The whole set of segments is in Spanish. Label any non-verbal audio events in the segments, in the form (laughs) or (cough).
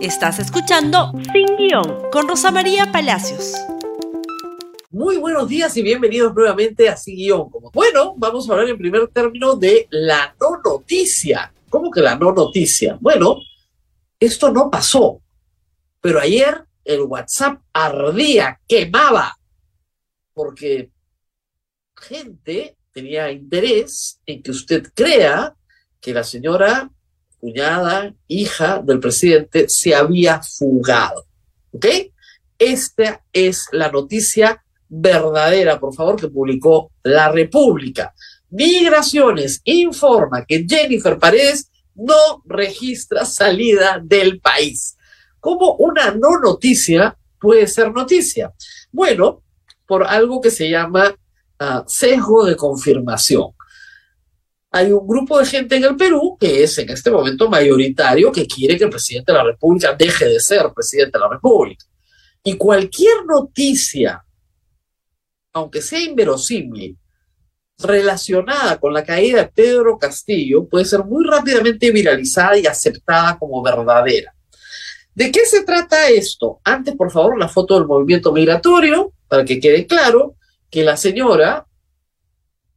Estás escuchando Sin Guión con Rosa María Palacios. Muy buenos días y bienvenidos nuevamente a Sin Guión. Bueno, vamos a hablar en primer término de la no noticia. ¿Cómo que la no noticia? Bueno, esto no pasó, pero ayer el WhatsApp ardía, quemaba, porque gente tenía interés en que usted crea que la señora cuñada, hija del presidente, se había fugado. ¿Ok? Esta es la noticia verdadera, por favor, que publicó La República. Migraciones informa que Jennifer Paredes no registra salida del país. ¿Cómo una no noticia puede ser noticia? Bueno, por algo que se llama uh, sesgo de confirmación hay un grupo de gente en el Perú que es en este momento mayoritario que quiere que el presidente de la República deje de ser presidente de la República. Y cualquier noticia, aunque sea inverosímil, relacionada con la caída de Pedro Castillo, puede ser muy rápidamente viralizada y aceptada como verdadera. ¿De qué se trata esto? Antes, por favor, la foto del movimiento migratorio, para que quede claro que la señora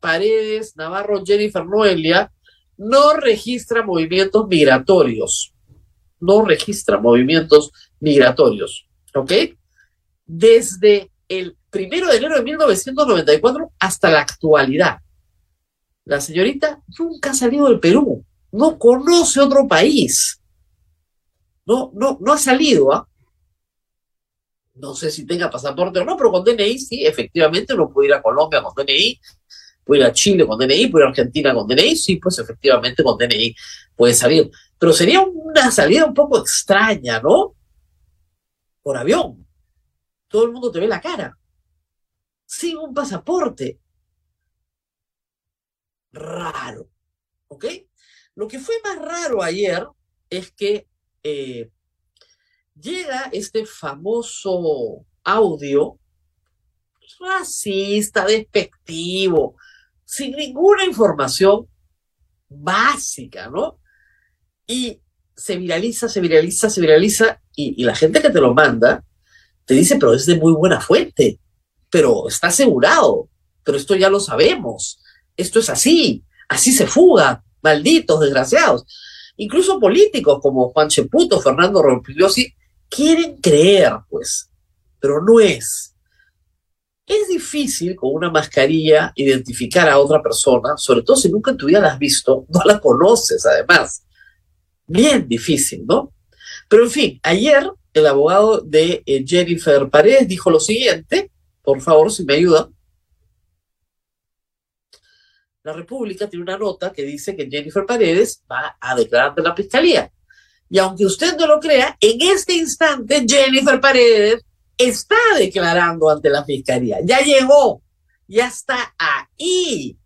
Paredes, Navarro, Jennifer Noelia, no registra movimientos migratorios. No registra movimientos migratorios. ¿Ok? Desde el primero de enero de 1994 hasta la actualidad. La señorita nunca ha salido del Perú, no conoce otro país. No, no, no ha salido, ¿ah? No sé si tenga pasaporte o no, pero con DNI sí, efectivamente uno puede ir a Colombia con DNI, puede ir a Chile con DNI, puede ir a Argentina con DNI, sí, pues efectivamente con DNI puede salir. Pero sería una salida un poco extraña, ¿no? Por avión. Todo el mundo te ve la cara. Sin un pasaporte. Raro. ¿Ok? Lo que fue más raro ayer es que eh, llega este famoso audio racista, despectivo, sin ninguna información básica, ¿no? Y se viraliza, se viraliza, se viraliza, y, la gente que te lo manda te dice, pero es de muy buena fuente, pero está asegurado, pero esto ya lo sabemos, esto es así, así se fuga, malditos, desgraciados. Incluso políticos como Juan Cheputo, Fernando Rompiliosi, quieren creer, pues, pero no es. Es difícil con una mascarilla identificar a otra persona, sobre todo si nunca en tu vida la has visto, (laughs) no la conoces además. Bien difícil, ¿no? Pero en fin, ayer el abogado de eh, Jennifer Paredes dijo lo siguiente, por favor, si me ayudan. La República tiene una nota que dice que Jennifer Paredes va a declarar ante la fiscalía. Y aunque usted no lo crea, en este instante Jennifer Paredes está declarando ante la fiscalía. Ya llegó, ya está ahí.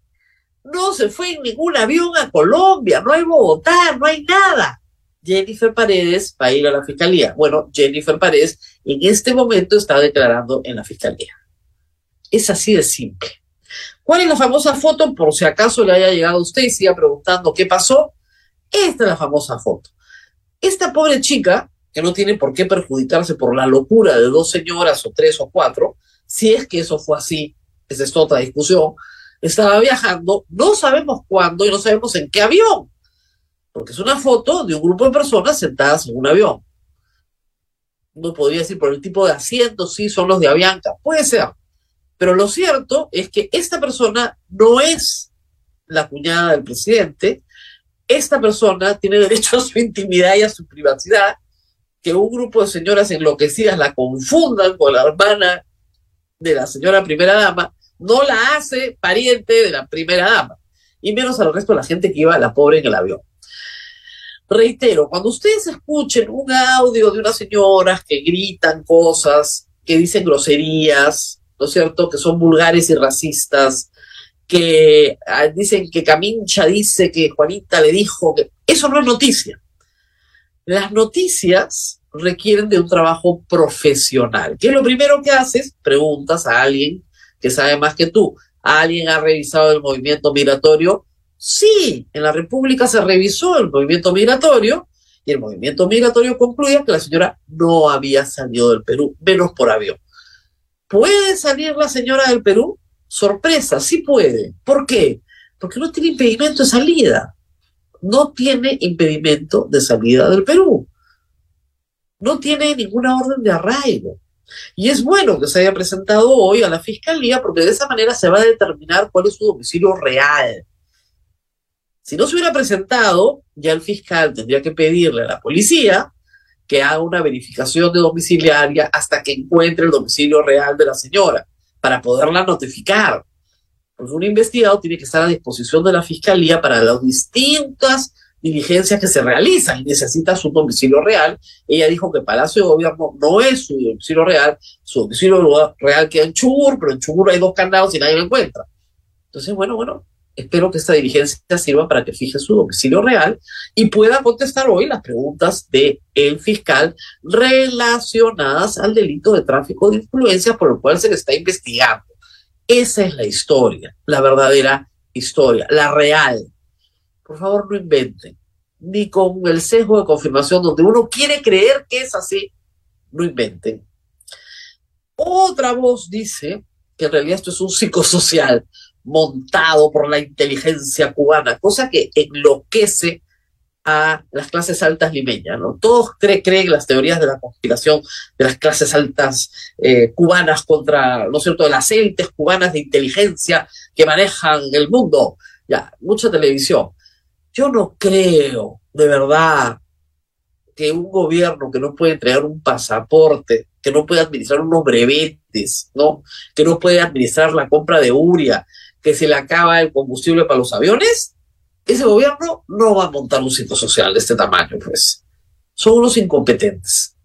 No se fue en ningún avión a Colombia, no hay Bogotá, no hay nada. Jennifer Paredes va a ir a la fiscalía. Bueno, Jennifer Paredes en este momento está declarando en la fiscalía. Es así de simple. ¿Cuál es la famosa foto? Por si acaso le haya llegado a usted y siga preguntando qué pasó. Esta es la famosa foto. Esta pobre chica que no tiene por qué perjudicarse por la locura de dos señoras o tres o cuatro, si es que eso fue así, esa es otra discusión, estaba viajando, no sabemos cuándo y no sabemos en qué avión, porque es una foto de un grupo de personas sentadas en un avión. No podría decir por el tipo de asientos, sí, son los de Avianca, puede ser, pero lo cierto es que esta persona no es la cuñada del presidente, esta persona tiene derecho a su intimidad y a su privacidad, que un grupo de señoras enloquecidas la confundan con la hermana de la señora primera dama, no la hace pariente de la primera dama, y menos al resto de la gente que iba a la pobre en el avión. Reitero, cuando ustedes escuchen un audio de unas señoras que gritan cosas, que dicen groserías, ¿no es cierto?, que son vulgares y racistas, que ah, dicen que Camincha dice que Juanita le dijo que eso no es noticia. Las noticias requieren de un trabajo profesional. ¿Qué es lo primero que haces? Preguntas a alguien que sabe más que tú. ¿Alguien ha revisado el movimiento migratorio? Sí, en la República se revisó el movimiento migratorio y el movimiento migratorio concluía que la señora no había salido del Perú, menos por avión. ¿Puede salir la señora del Perú? Sorpresa, sí puede. ¿Por qué? Porque no tiene impedimento de salida. No tiene impedimento de salida del Perú. No tiene ninguna orden de arraigo. Y es bueno que se haya presentado hoy a la fiscalía porque de esa manera se va a determinar cuál es su domicilio real. Si no se hubiera presentado, ya el fiscal tendría que pedirle a la policía que haga una verificación de domiciliaria hasta que encuentre el domicilio real de la señora para poderla notificar. Porque un investigado tiene que estar a disposición de la fiscalía para las distintas diligencias que se realizan y necesita su domicilio real. Ella dijo que Palacio de Gobierno no es su domicilio real, su domicilio real queda en Chubur, pero en Chubur hay dos candados y nadie lo encuentra. Entonces, bueno, bueno, espero que esta diligencia sirva para que fije su domicilio real y pueda contestar hoy las preguntas del el fiscal relacionadas al delito de tráfico de influencias por el cual se le está investigando. Esa es la historia, la verdadera historia, la real. Por favor, no inventen, ni con el sesgo de confirmación donde uno quiere creer que es así, no inventen. Otra voz dice que en realidad esto es un psicosocial montado por la inteligencia cubana, cosa que enloquece a las clases altas limeñas, ¿no? Todos creen las teorías de la conspiración de las clases altas eh, cubanas contra, ¿no es cierto?, de las élites cubanas de inteligencia que manejan el mundo. Ya, mucha televisión. Yo no creo, de verdad, que un gobierno que no puede entregar un pasaporte, que no puede administrar unos brevetes, ¿no? Que no puede administrar la compra de uria, que se le acaba el combustible para los aviones, ese gobierno no va a montar un sitio social de este tamaño, pues. Son unos incompetentes.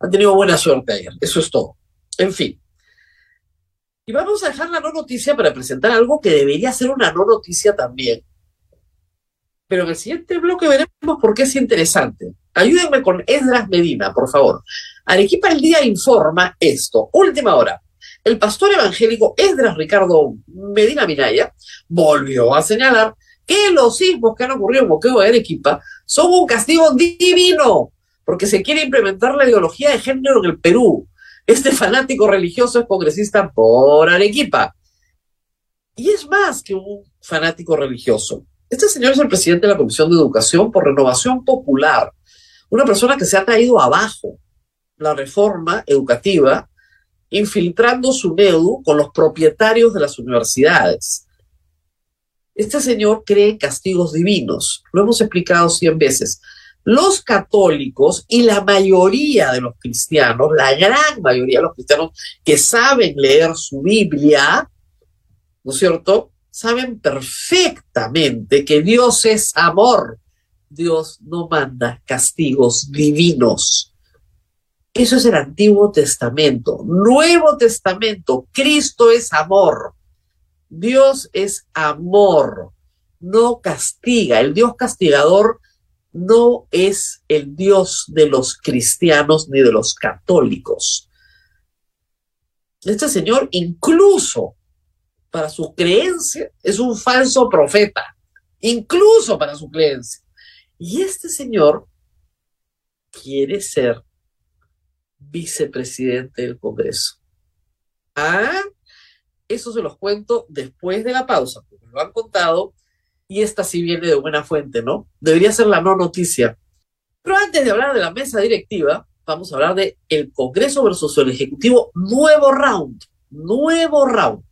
Han tenido buena suerte ayer, eso es todo. En fin. Y vamos a dejar la no noticia para presentar algo que debería ser una no noticia también. Pero en el siguiente bloque veremos por qué es interesante. Ayúdenme con Esdras Medina, por favor. Arequipa el Día informa esto. Última hora el pastor evangélico Esdras Ricardo Medina Minaya volvió a señalar que los sismos que han ocurrido en Boqueo de Arequipa son un castigo divino, porque se quiere implementar la ideología de género en el Perú. Este fanático religioso es congresista por Arequipa. Y es más que un fanático religioso. Este señor es el presidente de la Comisión de Educación por Renovación Popular, una persona que se ha traído abajo la reforma educativa infiltrando su NEDU con los propietarios de las universidades. Este señor cree castigos divinos, lo hemos explicado cien veces. Los católicos y la mayoría de los cristianos, la gran mayoría de los cristianos que saben leer su Biblia, ¿no es cierto? Saben perfectamente que Dios es amor. Dios no manda castigos divinos. Eso es el Antiguo Testamento. Nuevo Testamento, Cristo es amor. Dios es amor, no castiga. El Dios castigador no es el Dios de los cristianos ni de los católicos. Este señor incluso para su creencia es un falso profeta, incluso para su creencia. Y este señor quiere ser vicepresidente del Congreso. Ah, eso se los cuento después de la pausa, porque me lo han contado y esta sí viene de buena fuente, ¿no? Debería ser la no noticia. Pero antes de hablar de la mesa directiva, vamos a hablar de el Congreso versus el Ejecutivo, nuevo round, nuevo round.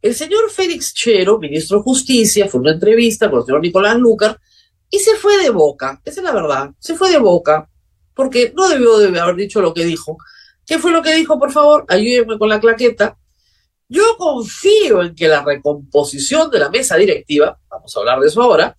El señor Félix Chero, ministro de Justicia, fue una entrevista con el señor Nicolás Lucar y se fue de boca, esa es la verdad, se fue de boca porque no debió de haber dicho lo que dijo. ¿Qué fue lo que dijo, por favor? Ayúdenme con la claqueta. Yo confío en que la recomposición de la mesa directiva, vamos a hablar de eso ahora,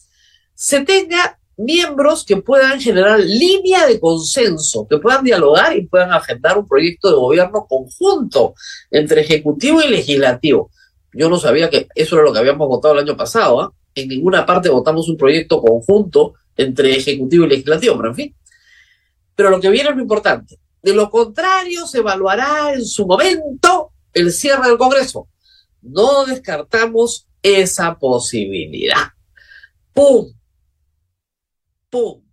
se tenga miembros que puedan generar línea de consenso, que puedan dialogar y puedan agendar un proyecto de gobierno conjunto entre ejecutivo y legislativo. Yo no sabía que eso era lo que habíamos votado el año pasado. ¿ah? En ninguna parte votamos un proyecto conjunto entre ejecutivo y legislativo, pero en fin. Pero lo que viene es lo importante. De lo contrario, se evaluará en su momento el cierre del Congreso. No descartamos esa posibilidad. ¡Pum! ¡Pum!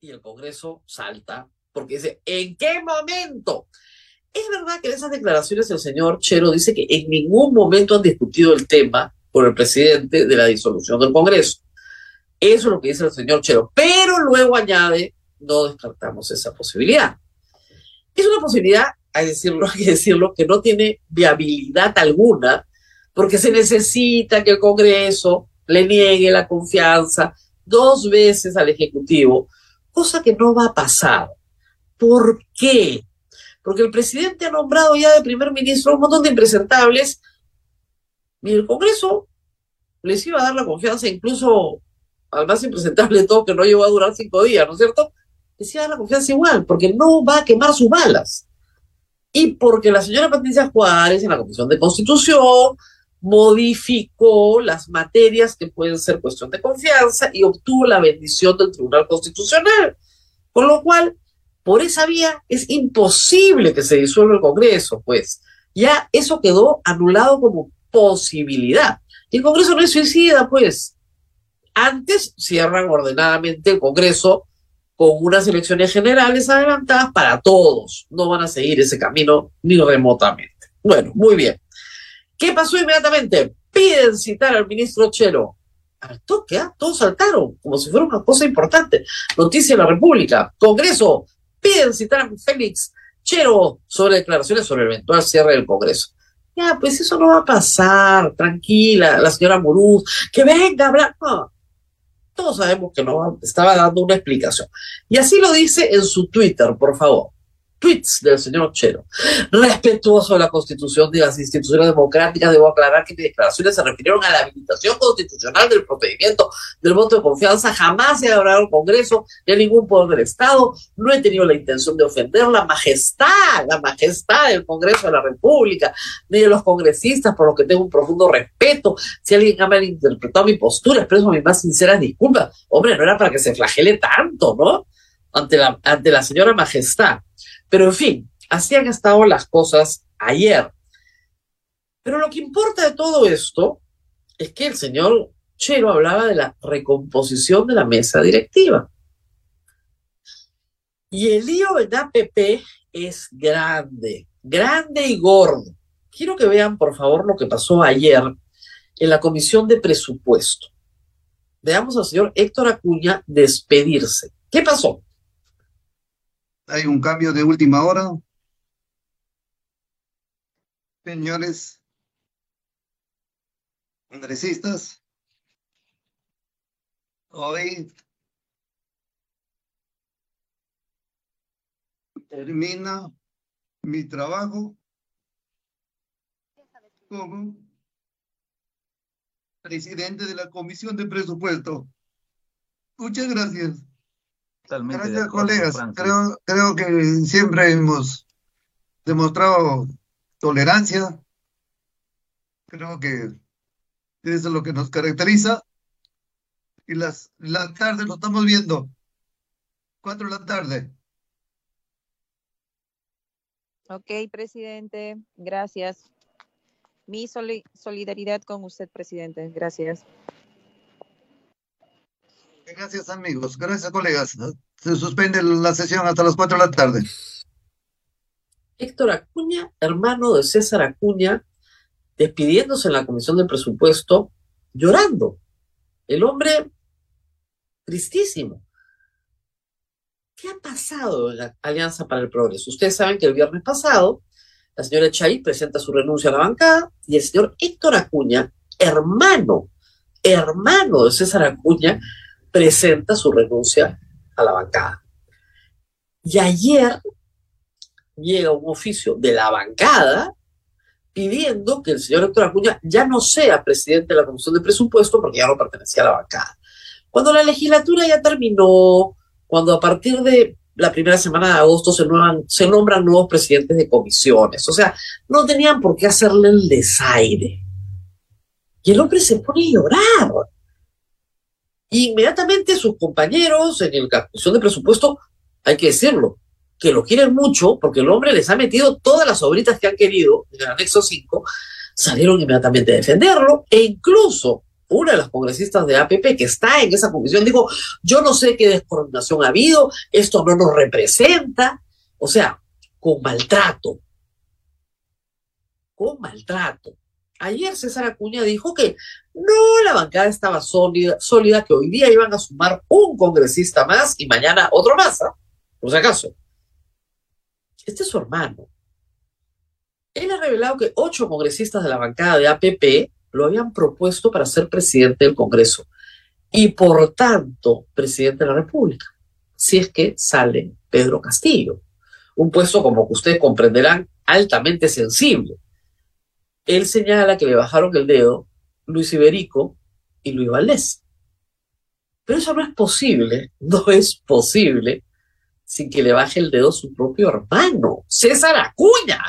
Y el Congreso salta porque dice, ¿en qué momento? Es verdad que en esas declaraciones el señor Chero dice que en ningún momento han discutido el tema por el presidente de la disolución del Congreso. Eso es lo que dice el señor Chero. Pero luego añade, no descartamos esa posibilidad. Es una posibilidad, hay, decirlo, (laughs) hay que decirlo, que no tiene viabilidad alguna, porque se necesita que el Congreso le niegue la confianza dos veces al Ejecutivo, cosa que no va a pasar. ¿Por qué? Porque el presidente ha nombrado ya de primer ministro un montón de impresentables y el Congreso les iba a dar la confianza incluso al más impresentable de todo que no llegó a durar cinco días, ¿no es cierto? Les iba a dar la confianza igual, porque no va a quemar sus balas. Y porque la señora Patricia Juárez en la Comisión de Constitución modificó las materias que pueden ser cuestión de confianza y obtuvo la bendición del Tribunal Constitucional. Con lo cual, por esa vía es imposible que se disuelva el Congreso, pues ya eso quedó anulado como posibilidad. Y el Congreso no es suicida, pues. Antes cierran ordenadamente el Congreso con unas elecciones generales adelantadas para todos. No van a seguir ese camino ni remotamente. Bueno, muy bien. ¿Qué pasó inmediatamente? Piden citar al ministro Chelo. Al toque, ¿ah? todos saltaron, como si fuera una cosa importante. Noticia de la República. Congreso, piden citar a Félix Chero sobre declaraciones sobre el eventual cierre del Congreso. Ya, pues eso no va a pasar, tranquila, la señora Muruz, que venga a hablar. Todos sabemos que no estaba dando una explicación. Y así lo dice en su Twitter, por favor tweets del señor Chero. Respetuoso de la Constitución de las instituciones democráticas, debo aclarar que mis declaraciones se refirieron a la habilitación constitucional del procedimiento del voto de confianza. Jamás he hablado al Congreso ni a ningún poder del Estado. No he tenido la intención de ofender la majestad, la majestad del Congreso de la República, ni de los congresistas, por lo que tengo un profundo respeto. Si alguien ha malinterpretado mi postura, expreso mis más sinceras disculpas. Hombre, no era para que se flagele tanto, ¿no? Ante la señora majestad. Pero en fin, así han estado las cosas ayer. Pero lo que importa de todo esto es que el señor Chero hablaba de la recomposición de la mesa directiva. Y el lío del APP es grande, grande y gordo. Quiero que vean, por favor, lo que pasó ayer en la comisión de presupuesto. Veamos al señor Héctor Acuña despedirse. ¿Qué pasó? Hay un cambio de última hora. Señores congresistas, hoy termina mi trabajo como presidente de la Comisión de Presupuesto. Muchas gracias. Gracias, colegas. Creo, creo que siempre hemos demostrado tolerancia. Creo que eso es lo que nos caracteriza. Y las, la tarde lo estamos viendo. Cuatro de la tarde. Ok, presidente. Gracias. Mi solidaridad con usted, presidente. Gracias. Gracias, amigos. Gracias, colegas. Se suspende la sesión hasta las 4 de la tarde. Héctor Acuña, hermano de César Acuña, despidiéndose en la Comisión del Presupuesto, llorando. El hombre tristísimo. ¿Qué ha pasado en la Alianza para el Progreso? Ustedes saben que el viernes pasado la señora Chay presenta su renuncia a la bancada y el señor Héctor Acuña, hermano, hermano de César Acuña, presenta su renuncia a la bancada. Y ayer llega un oficio de la bancada pidiendo que el señor Héctor Acuña ya no sea presidente de la Comisión de Presupuesto porque ya no pertenecía a la bancada. Cuando la legislatura ya terminó, cuando a partir de la primera semana de agosto se, se nombran nuevos presidentes de comisiones, o sea, no tenían por qué hacerle el desaire. Y el hombre se pone a llorar inmediatamente sus compañeros en la comisión de presupuesto, hay que decirlo, que lo quieren mucho, porque el hombre les ha metido todas las obritas que han querido en el anexo 5, salieron inmediatamente a defenderlo, e incluso una de las congresistas de APP que está en esa comisión dijo, yo no sé qué descoordinación ha habido, esto no nos representa, o sea, con maltrato, con maltrato. Ayer César Acuña dijo que no, la bancada estaba sólida, sólida, que hoy día iban a sumar un congresista más y mañana otro más, ¿ah? Por si acaso. Este es su hermano. Él ha revelado que ocho congresistas de la bancada de APP lo habían propuesto para ser presidente del Congreso y por tanto presidente de la República, si es que sale Pedro Castillo, un puesto como que ustedes comprenderán altamente sensible. Él señala que le bajaron el dedo Luis Iberico y Luis Valdés. Pero eso no es posible, (laughs) no es posible sin que le baje el dedo su propio hermano, César Acuña.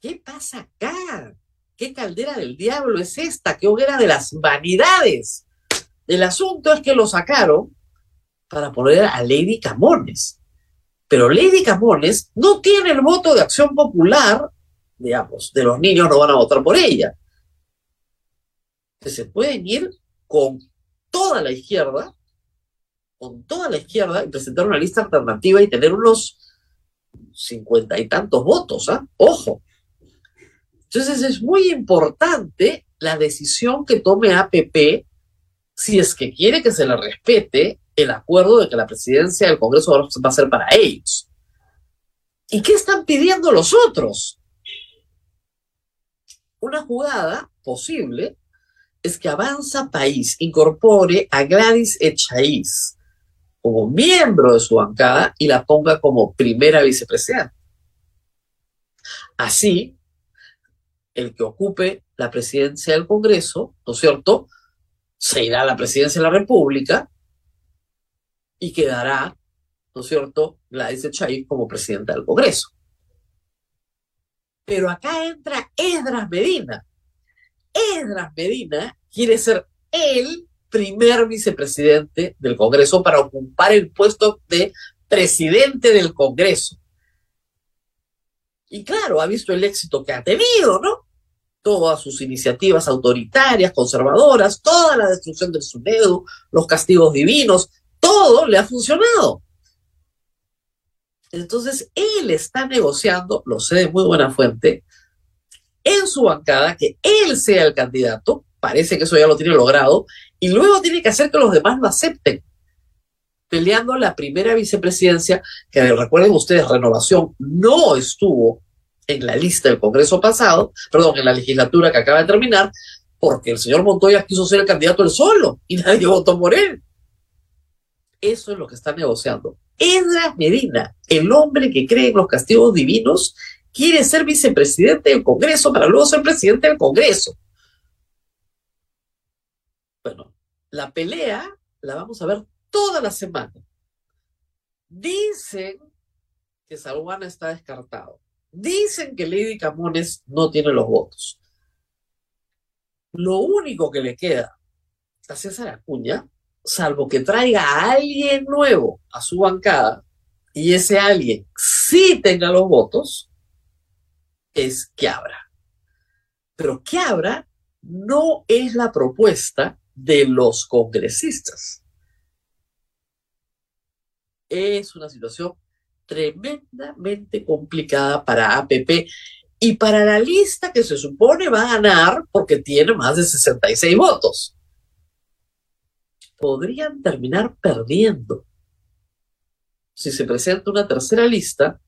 ¿Qué pasa acá? ¿Qué caldera del diablo es esta? ¿Qué hoguera de las vanidades? El asunto es que lo sacaron para poner a Lady Camones. Pero Lady Camones no tiene el voto de acción popular, digamos, de los niños no van a votar por ella. se pueden ir con toda la izquierda, con toda la izquierda y presentar una lista alternativa y tener unos cincuenta y tantos votos, ¿ah? Ojo. Entonces es muy importante la decisión que tome APP si es que quiere que se le respete el acuerdo de que la presidencia del Congreso va a ser para ellos. ¿Y qué están pidiendo los otros? Una jugada posible es que Avanza País incorpore a Gladys Echaíz como miembro de su bancada y la ponga como primera vicepresidenta. Así, el que ocupe la presidencia del Congreso, ¿no es cierto?, se irá a la presidencia de la República y quedará, ¿no es cierto?, Gladys Echaíz como presidenta del Congreso. Pero acá entra Edras Medina. Edras Medina quiere ser el primer vicepresidente del Congreso para ocupar el puesto de presidente del Congreso. Y claro, ha visto el éxito que ha tenido, ¿no? Todas sus iniciativas autoritarias, conservadoras, toda la destrucción del SUNEDU, los castigos divinos, todo le ha funcionado. Entonces, él está negociando, lo sé de muy buena fuente, en su bancada que él sea el candidato, parece que eso ya lo tiene logrado, y luego tiene que hacer que los demás lo acepten peleando la primera vicepresidencia, que recuerden ustedes, Renovación no estuvo en la lista del Congreso pasado, perdón, en la legislatura que acaba de terminar, porque el señor Montoya quiso ser el candidato él solo y nadie votó por él. Eso es lo que está negociando. Edra Medina, el hombre que cree en los castigos divinos, quiere ser vicepresidente del Congreso para luego ser presidente del Congreso. Bueno, la pelea la vamos a ver toda la semana. Dicen que Saruana está descartado. Dicen que Lady Camones no tiene los votos. Lo único que le queda a César Acuña, salvo que traiga a alguien nuevo a su bancada y ese alguien sí tenga los votos, es que abra. Pero que abra no es la propuesta de los congresistas es una situación tremendamente complicada para APP y para la lista que se supone va a ganar porque tiene más de 66 votos. Podrían terminar perdiendo si se presenta una tercera lista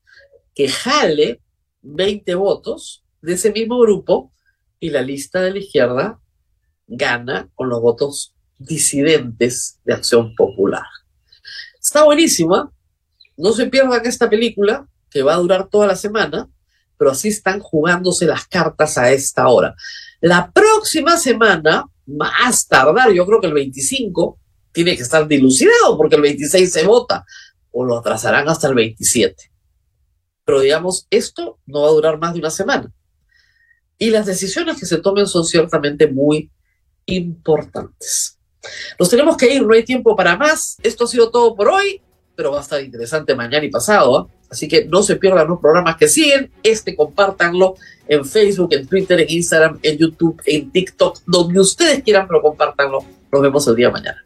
que jale 20 votos de ese mismo grupo y la lista de la izquierda gana con los votos disidentes de Acción Popular. Está buenísima. No se pierdan esta película, que va a durar toda la semana, pero así están jugándose las cartas a esta hora. La próxima semana, más tardar, yo creo que el 25, tiene que estar dilucidado porque el 26 se vota o lo atrasarán hasta el 27. Pero digamos, esto no va a durar más de una semana. Y las decisiones que se tomen son ciertamente muy importantes. Nos tenemos que ir, no hay tiempo para más. Esto ha sido todo por hoy, pero va a estar interesante mañana y pasado. ¿ah? Así que no se pierdan los programas que siguen. Este compártanlo en Facebook, en Twitter, en Instagram, en YouTube, en TikTok, donde ustedes quieran, pero compártanlo. Nos vemos el día de mañana.